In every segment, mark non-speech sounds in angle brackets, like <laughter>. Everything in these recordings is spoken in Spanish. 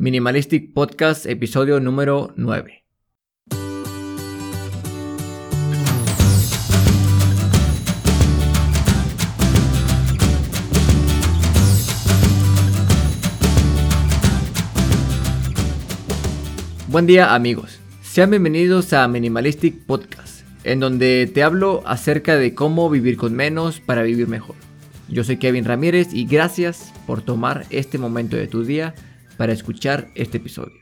Minimalistic Podcast, episodio número 9. Buen día amigos, sean bienvenidos a Minimalistic Podcast, en donde te hablo acerca de cómo vivir con menos para vivir mejor. Yo soy Kevin Ramírez y gracias por tomar este momento de tu día para escuchar este episodio.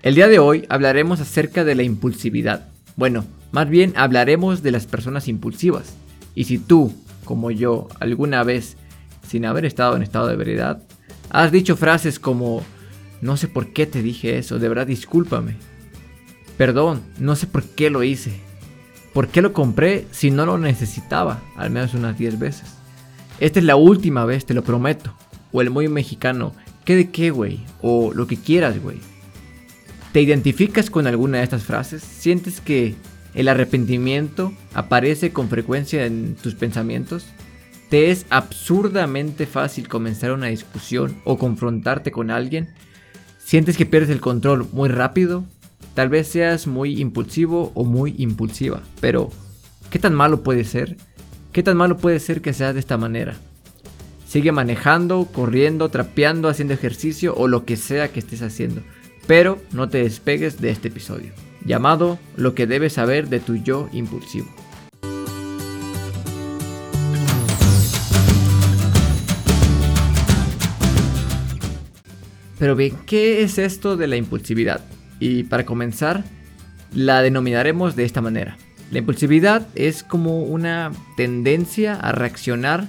El día de hoy hablaremos acerca de la impulsividad. Bueno, más bien hablaremos de las personas impulsivas. Y si tú, como yo, alguna vez, sin haber estado en estado de veredad, has dicho frases como, no sé por qué te dije eso, de verdad discúlpame. Perdón, no sé por qué lo hice. ¿Por qué lo compré si no lo necesitaba? Al menos unas 10 veces. Esta es la última vez, te lo prometo. O el muy mexicano, ¿Qué de qué, güey? O lo que quieras, güey. ¿Te identificas con alguna de estas frases? ¿Sientes que el arrepentimiento aparece con frecuencia en tus pensamientos? ¿Te es absurdamente fácil comenzar una discusión o confrontarte con alguien? ¿Sientes que pierdes el control muy rápido? Tal vez seas muy impulsivo o muy impulsiva, pero ¿qué tan malo puede ser? ¿Qué tan malo puede ser que seas de esta manera? Sigue manejando, corriendo, trapeando, haciendo ejercicio o lo que sea que estés haciendo. Pero no te despegues de este episodio, llamado Lo que debes saber de tu yo impulsivo. Pero bien, ¿qué es esto de la impulsividad? Y para comenzar, la denominaremos de esta manera. La impulsividad es como una tendencia a reaccionar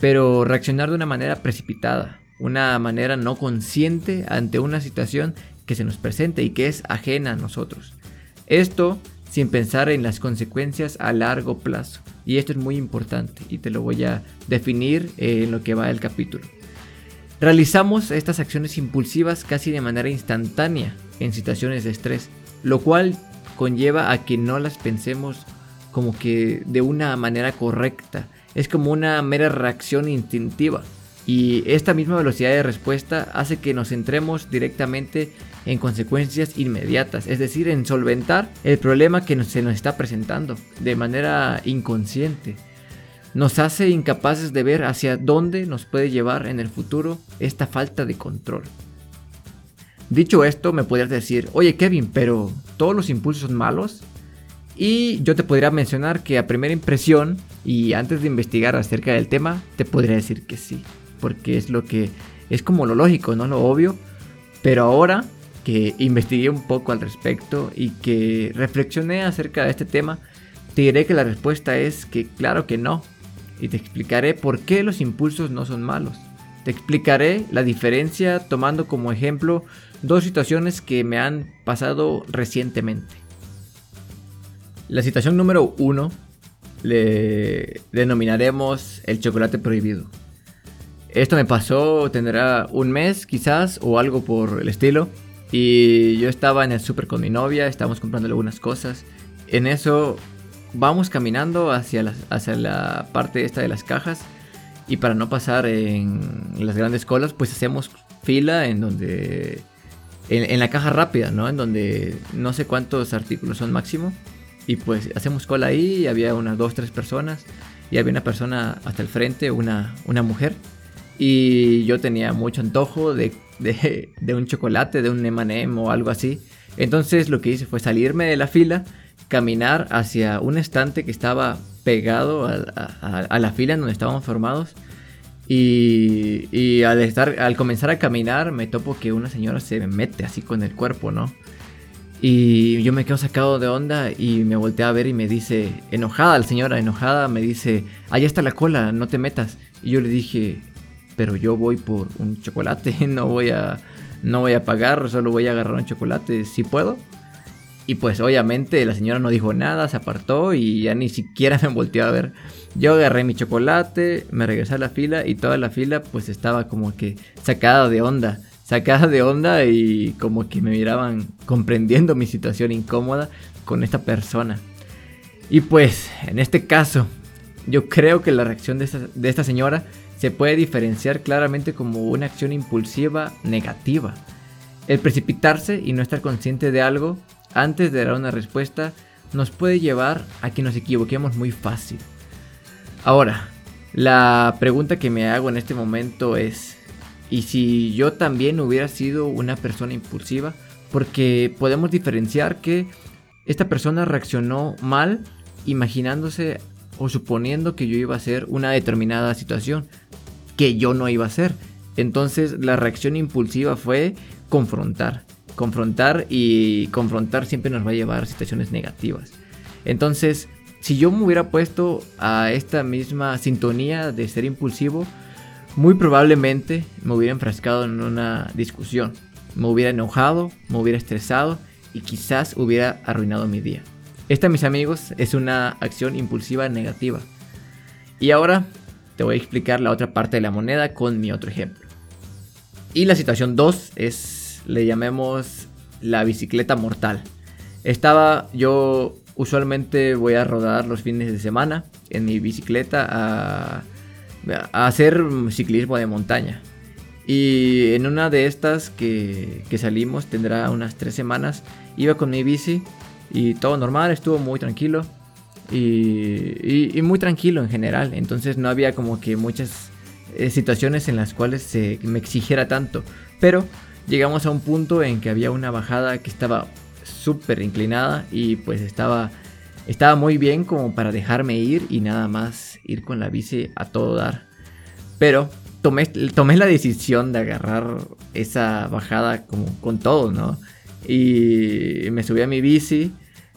pero reaccionar de una manera precipitada, una manera no consciente ante una situación que se nos presenta y que es ajena a nosotros. Esto sin pensar en las consecuencias a largo plazo. Y esto es muy importante y te lo voy a definir en lo que va el capítulo. Realizamos estas acciones impulsivas casi de manera instantánea en situaciones de estrés, lo cual conlleva a que no las pensemos como que de una manera correcta es como una mera reacción instintiva. Y esta misma velocidad de respuesta hace que nos centremos directamente en consecuencias inmediatas, es decir, en solventar el problema que se nos está presentando de manera inconsciente. Nos hace incapaces de ver hacia dónde nos puede llevar en el futuro esta falta de control. Dicho esto, me podrías decir, oye Kevin, pero ¿todos los impulsos son malos? Y yo te podría mencionar que a primera impresión y antes de investigar acerca del tema, te podría decir que sí, porque es lo que es como lo lógico, no lo obvio, pero ahora que investigué un poco al respecto y que reflexioné acerca de este tema, te diré que la respuesta es que claro que no, y te explicaré por qué los impulsos no son malos. Te explicaré la diferencia tomando como ejemplo dos situaciones que me han pasado recientemente. La situación número uno le denominaremos el chocolate prohibido. Esto me pasó, tendrá un mes quizás o algo por el estilo. Y yo estaba en el súper con mi novia, estábamos comprando algunas cosas. En eso vamos caminando hacia la, hacia la parte esta de las cajas. Y para no pasar en las grandes colas, pues hacemos fila en donde... En, en la caja rápida, ¿no? En donde no sé cuántos artículos son máximo. Y pues hacemos cola ahí y había unas dos, tres personas. Y había una persona hasta el frente, una, una mujer. Y yo tenía mucho antojo de, de, un chocolate, de un M&M o algo así. Entonces lo que hice fue salirme de la fila, caminar hacia un estante que estaba pegado a, la fila en donde estábamos formados. Y, y, al, estar, al comenzar a caminar me topo que una señora se me mete así con el cuerpo, ¿no? Y yo me quedo sacado de onda y me volteé a ver y me dice, enojada, la señora enojada, me dice, allá está la cola, no te metas. Y yo le dije, pero yo voy por un chocolate, <laughs> no voy a, no voy a pagar, solo voy a agarrar un chocolate, si puedo. Y pues obviamente la señora no dijo nada, se apartó y ya ni siquiera <laughs> me volteó a ver. Yo agarré mi chocolate, me regresé a la fila y toda la fila pues estaba como que sacada de onda sacada de onda y como que me miraban comprendiendo mi situación incómoda con esta persona. Y pues, en este caso, yo creo que la reacción de esta, señora se puede diferenciar claramente como una acción impulsiva negativa. El precipitarse y no estar consciente de algo antes de dar una respuesta nos puede llevar a que nos equivoquemos muy fácil. Ahora, la pregunta que me hago en este momento es, ¿y si yo también hubiera sido una persona impulsiva? Porque podemos diferenciar que esta persona reaccionó mal imaginándose o suponiendo que yo iba a hacer una determinada situación que yo no iba a hacer. Entonces la reacción impulsiva fue confrontar. Confrontar y confrontar siempre nos va a llevar a situaciones negativas. Entonces, si yo me hubiera puesto a esta misma sintonía de ser impulsivo, muy probablemente me hubiera enfrascado en una discusión. Me hubiera enojado, me hubiera estresado y quizás hubiera arruinado mi día. Esta, mis amigos, es una acción impulsiva negativa. Y ahora te voy a explicar la otra parte de la moneda con mi otro ejemplo. Y la situación 2 es, le llamemos la bicicleta mortal. Estaba yo usualmente voy a rodar los fines de semana en mi bicicleta a, a hacer ciclismo de montaña. Y en una de estas que, que, salimos, tendrá unas tres semanas, iba con mi bici y todo normal, estuvo muy tranquilo. Y, y, muy tranquilo en general. Entonces no había como que muchas eh, situaciones en las cuales se me exigiera tanto. Pero llegamos a un punto en que había una bajada que estaba súper inclinada y pues estaba, estaba muy bien como para dejarme ir y nada más ir con la bici a todo dar. Pero tomé, tomé la decisión de agarrar esa bajada como con todo, ¿no? Y me subí a mi bici,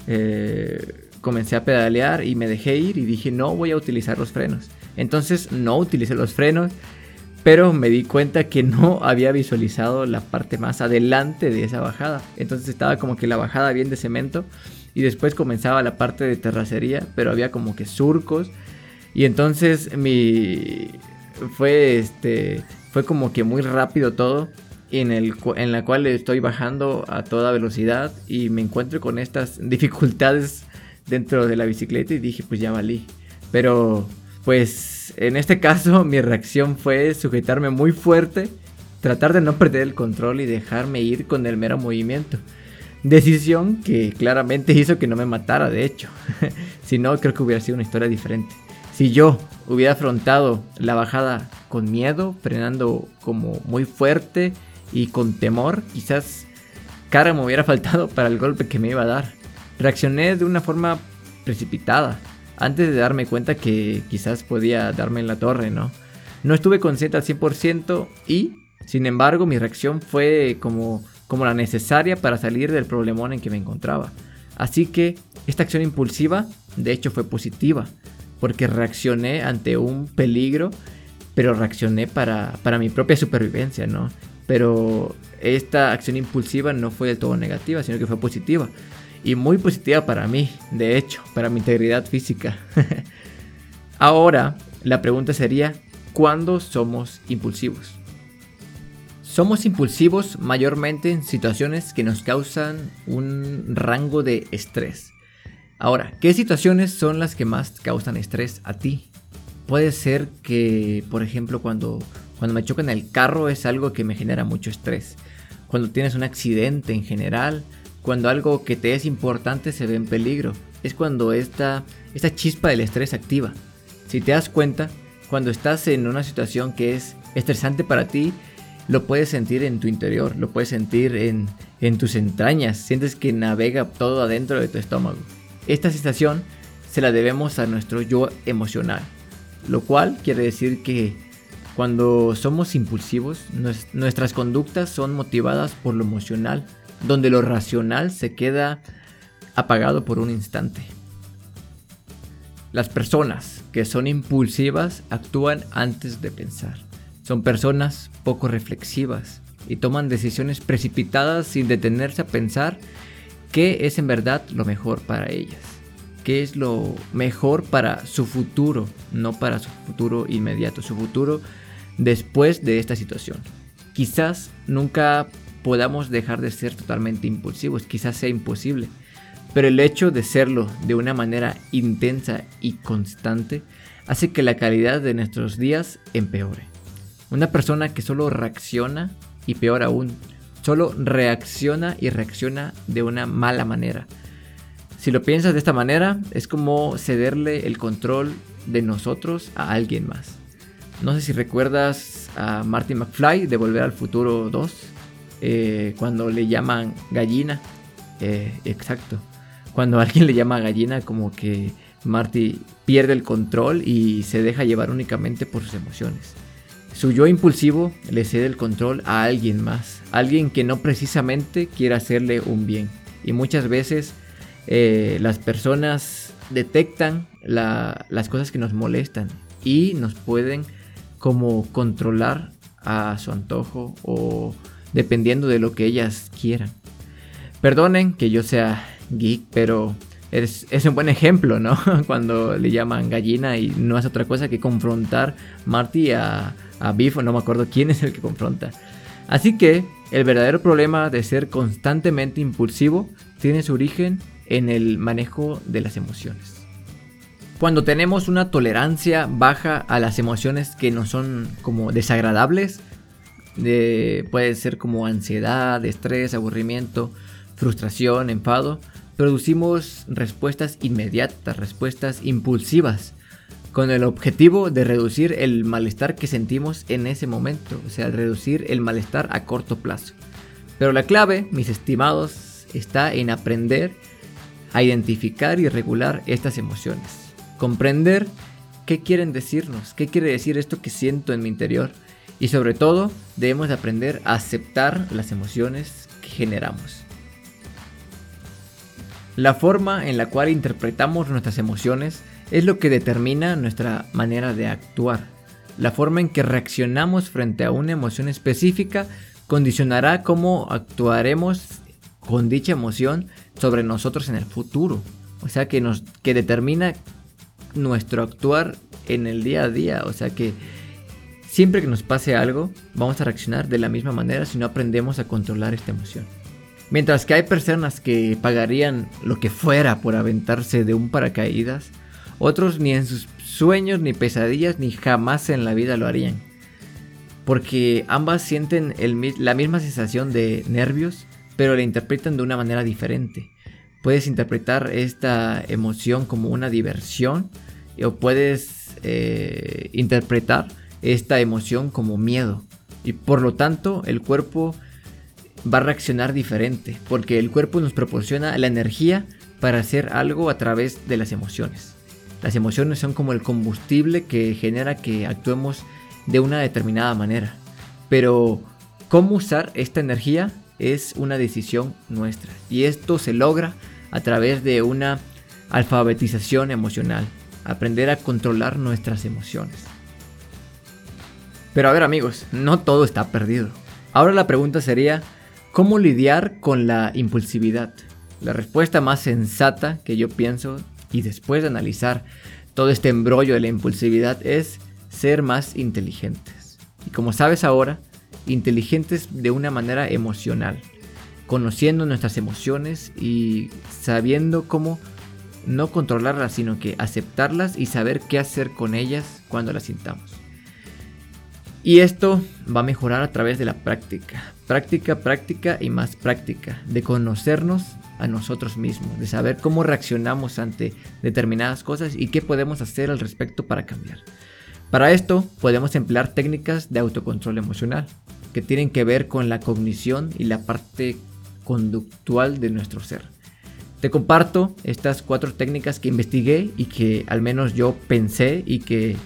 eh, comencé a pedalear y me dejé ir y dije no voy a utilizar los frenos. Entonces no utilicé los frenos, pero me di cuenta que no había visualizado la parte más adelante de esa bajada. Entonces estaba como que la bajada bien de cemento y después comenzaba la parte de terracería, pero había como que surcos. Y entonces mi fue este fue como que muy rápido todo en, el, en la cual estoy bajando a toda velocidad y me encuentro con estas dificultades dentro de la bicicleta y dije pues ya valí. Pero pues en este caso <laughs> mi reacción fue sujetarme muy fuerte, tratar de no perder el control y dejarme ir con el mero movimiento. Decisión que claramente hizo que no me matara, de hecho. <laughs> si no, creo que hubiera sido una historia diferente. Si yo hubiera afrontado la bajada con miedo, frenando como muy fuerte y con temor, quizás cara me hubiera faltado para el golpe que me iba a dar. Reaccioné de una forma precipitada, antes de darme cuenta que quizás podía darme en la torre, ¿no? No estuve consciente al 100% y, sin embargo, mi reacción fue como, como la necesaria para salir del problemón en que me encontraba. Así que esta acción impulsiva, de hecho, fue positiva, porque reaccioné ante un peligro, pero reaccioné para, para mi propia supervivencia, ¿no? Pero esta acción impulsiva no fue del todo negativa, sino que fue positiva y muy positiva para mí, de hecho, para mi integridad física. <laughs> Ahora, la pregunta sería, ¿cuándo somos impulsivos? Somos impulsivos mayormente en situaciones que nos causan un rango de estrés. Ahora, ¿qué situaciones son las que más causan estrés a ti? Puede ser que, por ejemplo, cuando, cuando me chocan el carro es algo que me genera mucho estrés. Cuando tienes un accidente en general, cuando algo que te es importante se ve en peligro. Es cuando esta, esta chispa del estrés activa. Si te das cuenta, cuando estás en una situación que es estresante para ti, lo puedes sentir en tu interior, lo puedes sentir en, en tus entrañas, sientes que navega todo adentro de tu estómago. Esta sensación se la debemos a nuestro yo emocional, lo cual quiere decir que cuando somos impulsivos, nuestras conductas son motivadas por lo emocional donde lo racional se queda apagado por un instante. Las personas que son impulsivas actúan antes de pensar. Son personas poco reflexivas y toman decisiones precipitadas sin detenerse a pensar qué es en verdad lo mejor para ellas, qué es lo mejor para su futuro, no para su futuro inmediato, su futuro después de esta situación. Quizás nunca podamos dejar de ser totalmente impulsivos, quizás sea imposible, pero el hecho de serlo de una manera intensa y constante hace que la calidad de nuestros días empeore. Una persona que solo reacciona y peor aún, solo reacciona y reacciona de una mala manera. Si lo piensas de esta manera, es como cederle el control de nosotros a alguien más. No sé si recuerdas a Marty McFly de Volver al Futuro 2, eh, cuando le llaman gallina. Eh, exacto. Cuando alguien le llama gallina, como que Marty pierde el control y se deja llevar únicamente por sus emociones. Su yo impulsivo le cede el control a alguien más, alguien que no precisamente quiere hacerle un bien. Y muchas veces eh, las personas detectan las cosas que nos molestan y nos pueden como controlar a su antojo o dependiendo de lo que ellas quieran. Perdonen que yo sea geek, pero es, un buen ejemplo, ¿no? <laughs> Cuando le llaman gallina y no es otra cosa que confrontar Marty a, a Biff, no me acuerdo quién es el que confronta. Así que el verdadero problema de ser constantemente impulsivo tiene su origen en el manejo de las emociones. Cuando tenemos una tolerancia baja a las emociones que no son como desagradables, puede ser como ansiedad, estrés, aburrimiento, frustración, enfado, producimos respuestas inmediatas, respuestas impulsivas, con el objetivo de reducir el malestar que sentimos en ese momento, o sea, reducir el malestar a corto plazo. Pero la clave, mis estimados, está en aprender a identificar y regular estas emociones, comprender qué quieren decirnos, qué quiere decir esto que siento en mi interior y sobre todo debemos aprender a aceptar las emociones que generamos. La forma en la cual interpretamos nuestras emociones es lo que determina nuestra manera de actuar. La forma en que reaccionamos frente a una emoción específica condicionará cómo actuaremos con dicha emoción sobre nosotros en el futuro. O sea que nos que determina nuestro actuar en el día a día, o sea que siempre que nos pase algo, vamos a reaccionar de la misma manera si no aprendemos a controlar esta emoción. Mientras que hay personas que pagarían lo que fuera por aventarse de un paracaídas, otros ni en sus sueños ni pesadillas ni jamás en la vida lo harían. Porque ambas sienten la misma sensación de nervios, pero la interpretan de una manera diferente. Puedes interpretar esta emoción como una diversión o puedes eh, interpretar esta emoción como miedo. Y por lo tanto el cuerpo va a reaccionar diferente, porque el cuerpo nos proporciona la energía para hacer algo a través de las emociones. Las emociones son como el combustible que genera que actuemos de una determinada manera. Pero cómo usar esta energía es una decisión nuestra. Y esto se logra a través de una alfabetización emocional. Aprender a controlar nuestras emociones. Pero a ver amigos, no todo está perdido. Ahora la pregunta sería, ¿Cómo lidiar con la impulsividad? La respuesta más sensata que yo pienso y después de analizar todo este embrollo de la impulsividad es ser más inteligentes. Y como sabes ahora, inteligentes de una manera emocional, conociendo nuestras emociones y sabiendo cómo no controlarlas, sino que aceptarlas y saber qué hacer con ellas cuando las sintamos. Y esto va a mejorar a través de la práctica. Práctica, práctica y más práctica. De conocernos a nosotros mismos. De saber cómo reaccionamos ante determinadas cosas y qué podemos hacer al respecto para cambiar. Para esto podemos emplear técnicas de autocontrol emocional. Que tienen que ver con la cognición y la parte conductual de nuestro ser. Te comparto estas cuatro técnicas que investigué y que al menos yo pensé y que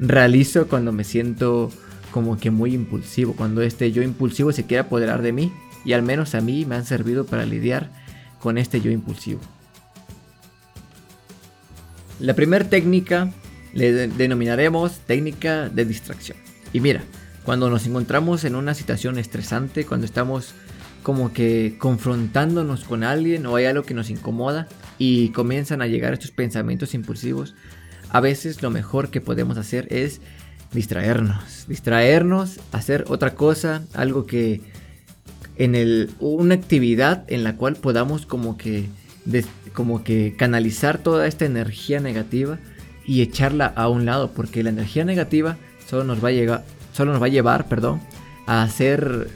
realizo cuando me siento como que muy impulsivo, cuando este yo impulsivo se quiere apoderar de mí y al menos a mí me han servido para lidiar con este yo impulsivo. La primera técnica le denominaremos técnica de distracción. Y mira, cuando nos encontramos en una situación estresante, cuando estamos como que confrontándonos con alguien o hay algo que nos incomoda y comienzan a llegar estos pensamientos impulsivos, a veces lo mejor que podemos hacer es distraernos, distraernos, hacer otra cosa, algo que en el una actividad en la cual podamos como que como que canalizar toda esta energía negativa y echarla a un lado, porque la energía negativa solo nos va a llegar, solo nos va a llevar, perdón, a hacer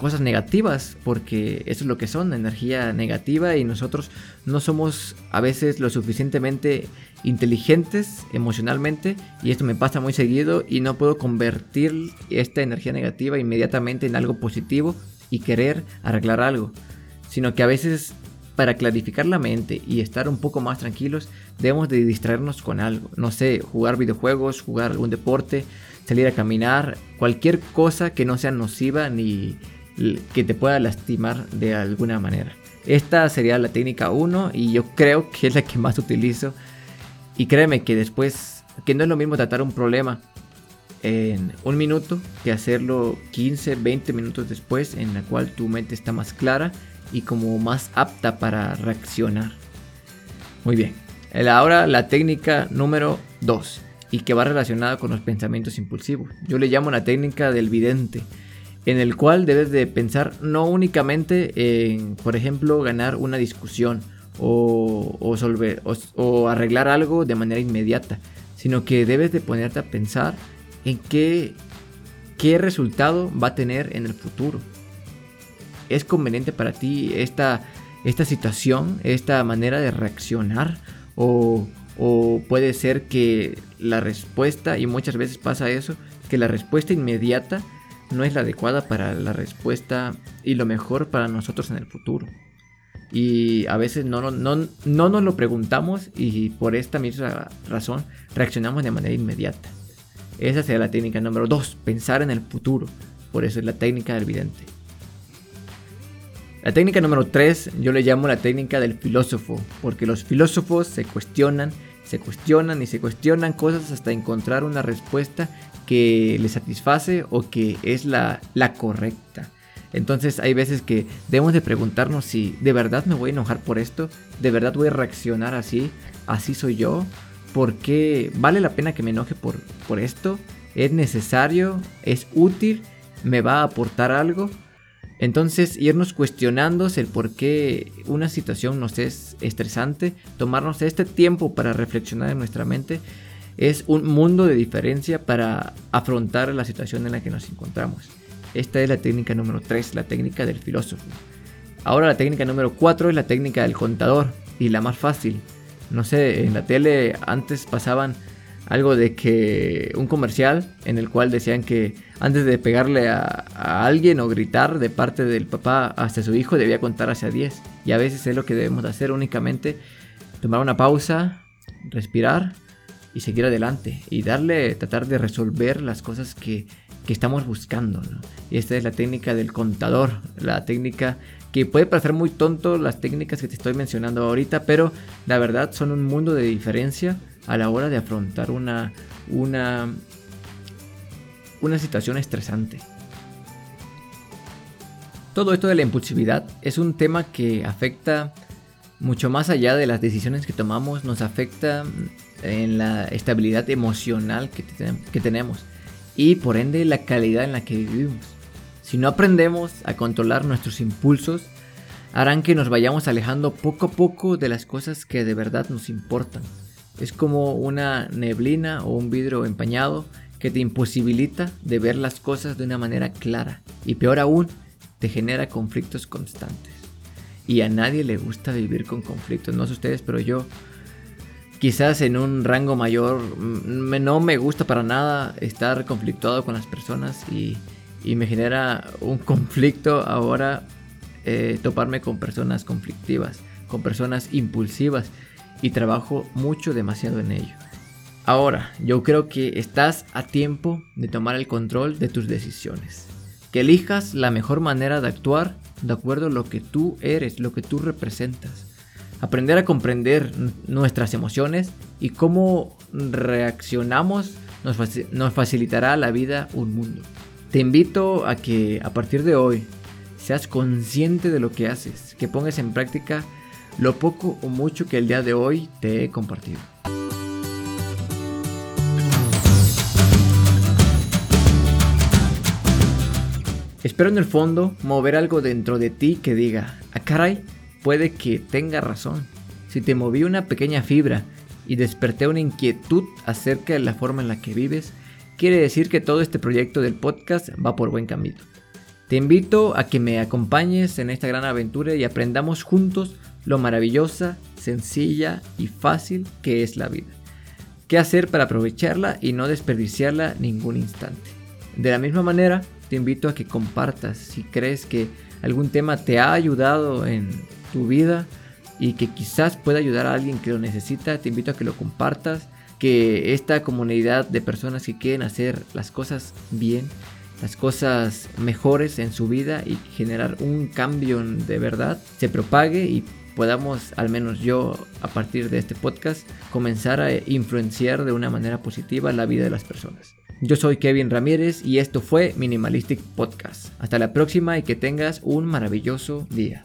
cosas negativas, porque eso es lo que son, energía negativa y nosotros no somos a veces lo suficientemente inteligentes emocionalmente y esto me pasa muy seguido y no puedo convertir esta energía negativa inmediatamente en algo positivo y querer arreglar algo, sino que a veces para clarificar la mente y estar un poco más tranquilos debemos de distraernos con algo, no sé, jugar videojuegos, jugar algún deporte, salir a caminar, cualquier cosa que no sea nociva ni que te pueda lastimar de alguna manera. Esta sería la técnica 1 y yo creo que es la que más utilizo. Y créeme que después, que no es lo mismo tratar un problema en un minuto que hacerlo 15, 20 minutos después en la cual tu mente está más clara y como más apta para reaccionar. Muy bien. Ahora la técnica número 2 y que va relacionada con los pensamientos impulsivos. Yo le llamo la técnica del vidente, en el cual debes de pensar no únicamente en, por ejemplo, ganar una discusión o, o, arreglar algo de manera inmediata, sino que debes de ponerte a pensar en qué, qué resultado va a tener en el futuro. ¿Es conveniente para ti esta, esta situación, esta manera de reaccionar? O, o puede ser que la respuesta, y muchas veces pasa eso, que la respuesta inmediata no es la adecuada para la respuesta y lo mejor para nosotros en el futuro. Y a veces no, no, no nos lo preguntamos y por esta misma razón reaccionamos de manera inmediata. Esa sería la técnica número 2, pensar en el futuro. Por eso es la técnica del vidente. La técnica número 3 yo le llamo la técnica del filósofo, porque los filósofos se cuestionan, se cuestionan y se cuestionan cosas hasta encontrar una respuesta que les satisface o que es la, correcta. Entonces hay veces que debemos de preguntarnos si de verdad me voy a enojar por esto, de verdad voy a reaccionar así, así soy yo, ¿por qué vale la pena que me enoje por, por esto? ¿Es necesario? ¿Es útil? ¿Me va a aportar algo? Entonces, irnos cuestionándose el por qué una situación nos es estresante, tomarnos este tiempo para reflexionar en nuestra mente, es un mundo de diferencia para afrontar la situación en la que nos encontramos. Esta es la técnica número 3, la técnica del filósofo. Ahora la técnica número 4 es la técnica del contador y la más fácil. No sé, en la tele antes pasaban algo de que un comercial en el cual decían que antes de pegarle a, alguien o gritar de parte del papá hacia su hijo debía contar hacia 10. Y a veces es lo que debemos hacer únicamente, tomar una pausa, respirar y seguir adelante y darle, tratar de resolver las cosas que, que estamos buscando. Y esta es la técnica del contador, la técnica que puede parecer muy tonto las técnicas que te estoy mencionando ahorita, pero la verdad son un mundo de diferencia a la hora de afrontar una, una, una situación estresante. Todo esto de la impulsividad es un tema que afecta mucho más allá de las decisiones que tomamos, nos afecta en la estabilidad emocional que, que tenemos y por ende la calidad en la que vivimos. Si no aprendemos a controlar nuestros impulsos, harán que nos vayamos alejando poco a poco de las cosas que de verdad nos importan. Es como una neblina o un vidrio empañado que te imposibilita de ver las cosas de una manera clara y peor aún, te genera conflictos constantes. Y a nadie le gusta vivir con conflictos, no sé ustedes, pero yo quizás en un rango mayor no me gusta para nada estar conflictuado con las personas y, me genera un conflicto ahora eh, toparme con personas conflictivas, con personas impulsivas y trabajo mucho demasiado en ello. Ahora, yo creo que estás a tiempo de tomar el control de tus decisiones. Que elijas la mejor manera de actuar de acuerdo a lo que tú eres, lo que tú representas. Aprender a comprender nuestras emociones y cómo reaccionamos nos, facilitará la vida un mundo. Te invito a que a partir de hoy seas consciente de lo que haces, que pongas en práctica lo poco o mucho que el día de hoy te he compartido. Espero en el fondo mover algo dentro de ti que diga, ah, caray, puede que tenga razón. Si te moví una pequeña fibra y desperté una inquietud acerca de la forma en la que vives, quiere decir que todo este proyecto del podcast va por buen camino. Te invito a que me acompañes en esta gran aventura y aprendamos juntos lo maravillosa, sencilla y fácil que es la vida. ¿Qué hacer para aprovecharla y no desperdiciarla ningún instante? De la misma manera, te invito a que compartas si crees que algún tema te ha ayudado en tu vida y que quizás pueda ayudar a alguien que lo necesita, te invito a que lo compartas, que esta comunidad de personas que quieren hacer las cosas bien las cosas mejores en su vida y generar un cambio de verdad se propague y podamos, al menos yo, a partir de este podcast, comenzar a influenciar de una manera positiva la vida de las personas. Yo soy Kevin Ramírez y esto fue Minimalistic Podcast. Hasta la próxima y que tengas un maravilloso día.